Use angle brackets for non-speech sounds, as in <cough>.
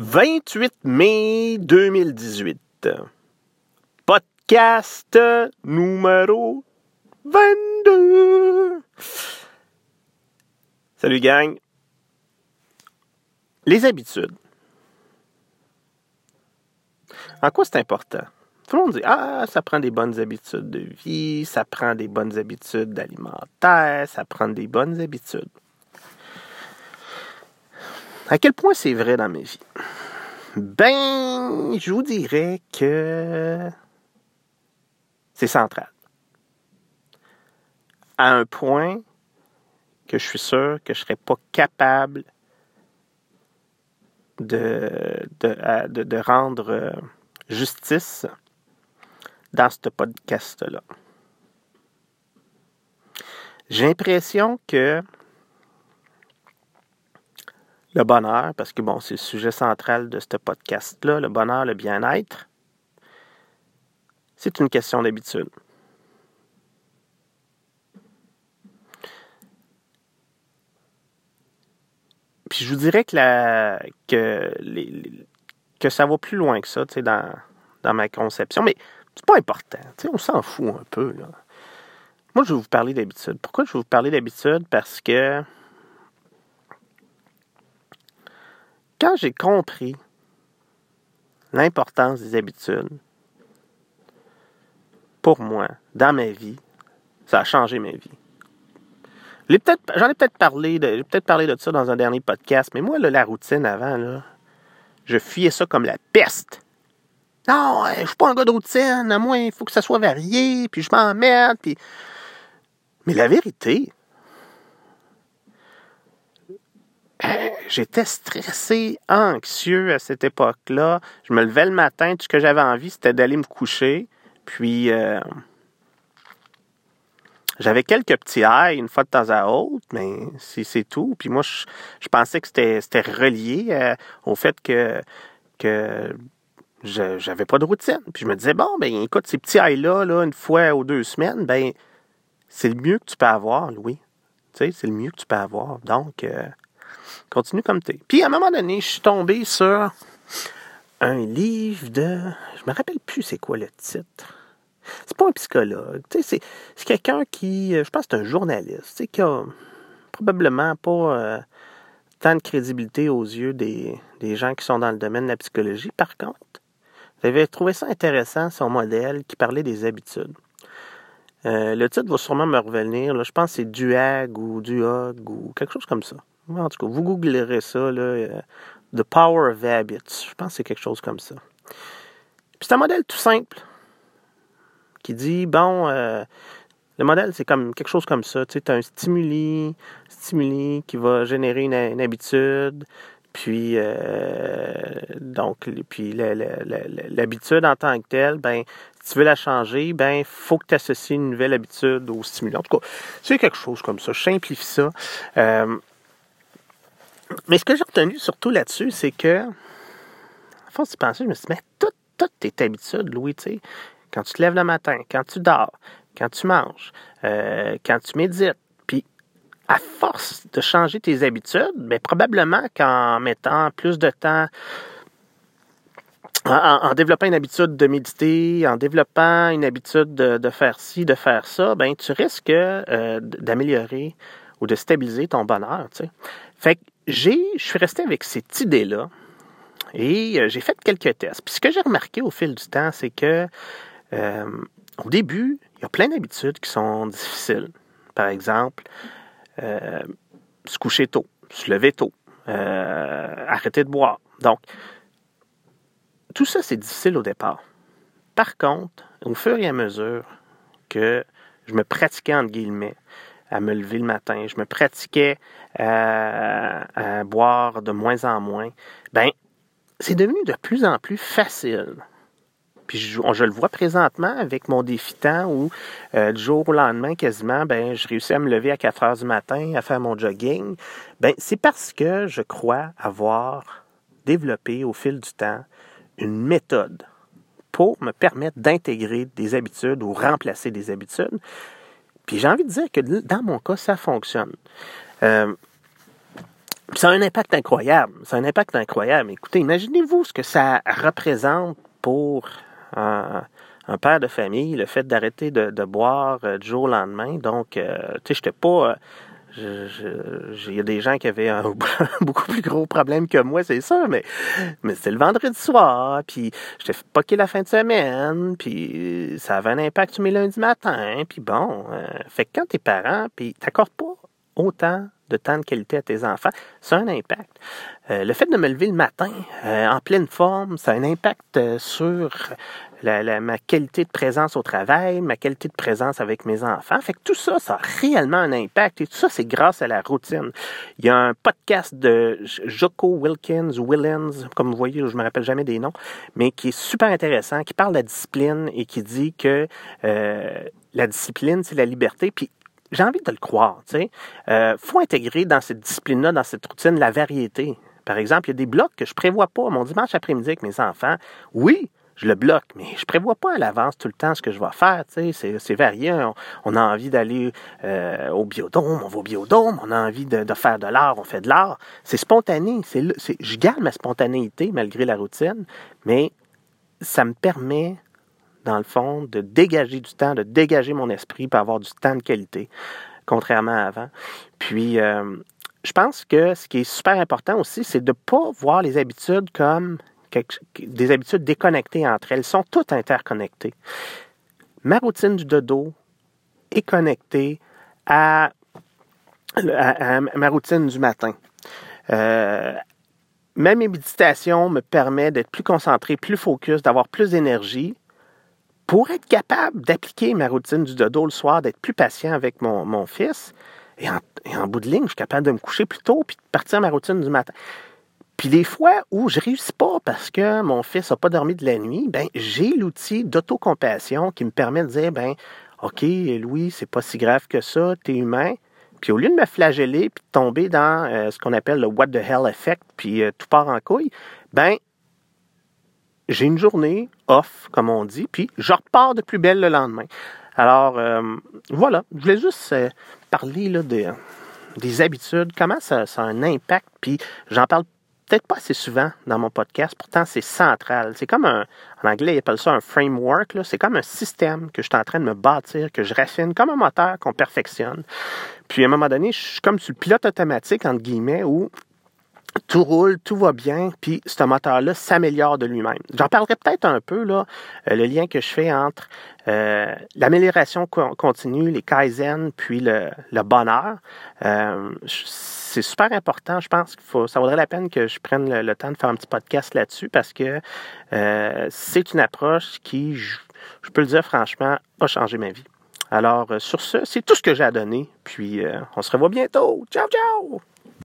28 mai 2018. Podcast numéro 22. Salut gang. Les habitudes. En quoi c'est important? Tout le monde dit Ah, ça prend des bonnes habitudes de vie, ça prend des bonnes habitudes alimentaires, ça prend des bonnes habitudes. À quel point c'est vrai dans mes vies? Ben, je vous dirais que c'est central. À un point que je suis sûr que je ne serais pas capable de rendre euh, justice dans ce podcast-là. J'ai l'impression que le bonheur, parce que bon, c'est le sujet central de ce podcast-là, le bonheur, le bien-être, c'est une question d'habitude. Puis je vous dirais que, la, que, les, que ça va plus loin que ça, tu sais, dans, dans ma conception. Mais c'est pas important. Tu sais, on s'en fout un peu. Là. Moi, je vais vous parler d'habitude. Pourquoi je vais vous parler d'habitude? Parce que quand j'ai compris l'importance des habitudes, pour moi, dans ma vie, ça a changé ma vie. J'en ai peut-être parlé, de, peut ça dans un dernier podcast, mais moi, la routine avant, je fuyais ça comme la peste. Non, je suis pas un gars de routine, à moi, il faut que ça soit varié, puis je m'emmerde, puis... Mais la vérité, euh, j'étais stressé, anxieux à cette époque-là. Je me levais le matin, tout ce que j'avais envie, c'était d'aller me coucher. Puis, euh, j'avais quelques petits airs une fois de temps à autre, mais c'est tout. Puis moi, je, pensais que c'était relié euh, au fait que, que j'avais pas de routine. Puis je me disais, bon, ben écoute, ces petits airs-là, là, une fois ou deux semaines, ben c'est le mieux que tu peux avoir, Louis. Tu sais, c'est le mieux que tu peux avoir. Donc, Continue comme t'es. Puis à un moment donné, je suis tombé sur un livre de. Je me rappelle plus c'est quoi le titre. C'est pas un psychologue. C'est, quelqu'un qui. Je pense que c'est un journaliste. Qui a probablement pas euh, tant de crédibilité aux yeux des, gens qui sont dans le domaine de la psychologie. Par contre, j'avais trouvé ça intéressant, son modèle qui parlait des habitudes. Euh, le titre va sûrement me revenir. Je pense que c'est Duag ou Duog ou quelque chose comme ça. En tout cas, vous googlerez ça, là, euh, The Power of Habits. Je pense que c'est quelque chose comme ça. C'est un modèle tout simple qui dit, bon, euh, le modèle, c'est comme quelque chose comme ça. Tu sais, as un stimuli, stimuli qui va générer une, habitude. Puis, euh, donc, puis l'habitude en tant que telle, ben, si tu veux la changer, ben, faut que tu associes une nouvelle habitude au stimuli. En tout cas, c'est quelque chose comme ça. Je simplifie ça. Mais ce que j'ai retenu surtout là-dessus, c'est que, à force de penser, je me suis dit, mais toutes, tes habitudes, Louis, tu sais, quand tu te lèves le matin, quand tu dors, quand tu manges, euh, quand tu médites, puis à force de changer tes habitudes, mais probablement qu'en mettant plus de temps en, développant une habitude de méditer, en développant une habitude de, faire ci, de faire ça, ben tu risques euh, d'améliorer ou de stabiliser ton bonheur. Tu sais. Fait que je suis resté avec cette idée-là et euh, j'ai fait quelques tests. Puis ce que j'ai remarqué au fil du temps, c'est que euh, au début, il y a plein d'habitudes qui sont difficiles. Par exemple, euh, se coucher tôt, se lever tôt, arrêter de boire. Donc, tout ça, c'est difficile au départ. Par contre, au fur et à mesure que je me pratiquais, entre guillemets, à me lever le matin, je me pratiquais à, boire de moins en moins, ben c'est devenu de plus en plus facile. Puis je, je, le vois présentement avec mon défi temps où euh, du jour au lendemain, quasiment, ben, je réussis à me lever à 4 heures du matin, à faire mon jogging. Ben, c'est parce que je crois avoir développé au fil du temps une méthode pour me permettre d'intégrer des habitudes ou remplacer des habitudes puis j'ai envie de dire que dans mon cas, ça fonctionne. Euh, ça a un impact incroyable. C'est un impact incroyable. Écoutez, imaginez-vous ce que ça représente pour un, père de famille, le fait d'arrêter de, boire euh, du jour au lendemain. Donc, euh, tu sais, j'étais pas... Il y a des gens qui avaient un <laughs> beaucoup plus gros problème que moi, c'est ça, mais, mais c'était le vendredi soir, puis j'étais poqué la fin de semaine, puis ça avait un impact sur mes lundis matin, puis bon, euh, fait que quand t'es parent, puis t'accordes pas autant de temps de qualité à tes enfants, ça a un impact. Euh, le fait de me lever le matin euh, en pleine forme, ça a un impact euh, sur la, ma qualité de présence au travail, ma qualité de présence avec mes enfants. Fait que tout ça, ça a réellement un impact. Et tout ça, c'est grâce à la routine. Il y a un podcast de Joko Wilkins, Willens, comme vous voyez, je me rappelle jamais des noms, mais qui est super intéressant, qui parle de la discipline et qui dit que la discipline, c'est la liberté. Puis j'ai envie de le croire. Tu sais, euh, faut intégrer dans cette discipline-là, dans cette routine, la variété. Par exemple, il y a des blocs que je prévois pas. Mon dimanche après-midi avec mes enfants, oui, je le bloque, mais je prévois pas à l'avance tout le temps ce que je vais faire. C'est varié. On, a envie d'aller euh, au biodôme, on va au biodôme. On a envie de, de faire de l'art, on fait de l'art. C'est spontané. C'est, je garde ma spontanéité malgré la routine, mais ça me permet dans le fond, de dégager du temps, de dégager mon esprit pour avoir du temps de qualité, contrairement à avant. Puis, euh, je pense que ce qui est super important aussi, c'est de ne pas voir les habitudes comme des habitudes déconnectées entre elles. Sont toutes interconnectées. Ma routine du dodo est connectée à, ma routine du matin. Euh, ma méditation me permet d'être plus concentré, plus focus, d'avoir plus d'énergie pour être capable d'appliquer ma routine du dodo le soir, d'être plus patient avec mon, fils, et en, bout de ligne, je suis capable de me coucher plus tôt puis de partir à ma routine du matin. Puis les fois où je réussis pas parce que mon fils n'a pas dormi de la nuit, ben j'ai l'outil d'autocompassion qui me permet de dire ben OK, Louis, c'est pas si grave que ça, tu es humain. Puis au lieu de me flageller puis de tomber dans euh, ce qu'on appelle le what the hell effect puis euh, tout part en couille, ben j'ai une journée off, comme on dit, puis je repars de plus belle le lendemain. Alors, euh, voilà, je voulais juste euh, parler là, des habitudes, comment ça, a un impact, puis j'en parle peut-être pas assez souvent dans mon podcast, pourtant c'est central. C'est comme un, en anglais, ils appellent ça un framework, c'est comme un système que je suis en train de me bâtir, que je raffine, comme un moteur qu'on perfectionne. Puis à un moment donné, je suis comme sur le pilote automatique, entre guillemets, où tout roule, tout va bien, puis ce moteur-là s'améliore de lui-même. J'en parlerai peut-être un peu, là, euh, le lien que je fais entre euh, l'amélioration continue, les kaizen, puis le, bonheur. Euh, c'est super important. Je pense qu'il faut, ça vaudrait la peine que je prenne le, temps de faire un petit podcast là-dessus parce que c'est une approche qui, je, je, peux le dire franchement, a changé ma vie. Alors, sur ce, c'est tout ce que j'ai à donner. Puis, on se revoit bientôt. Ciao, ciao!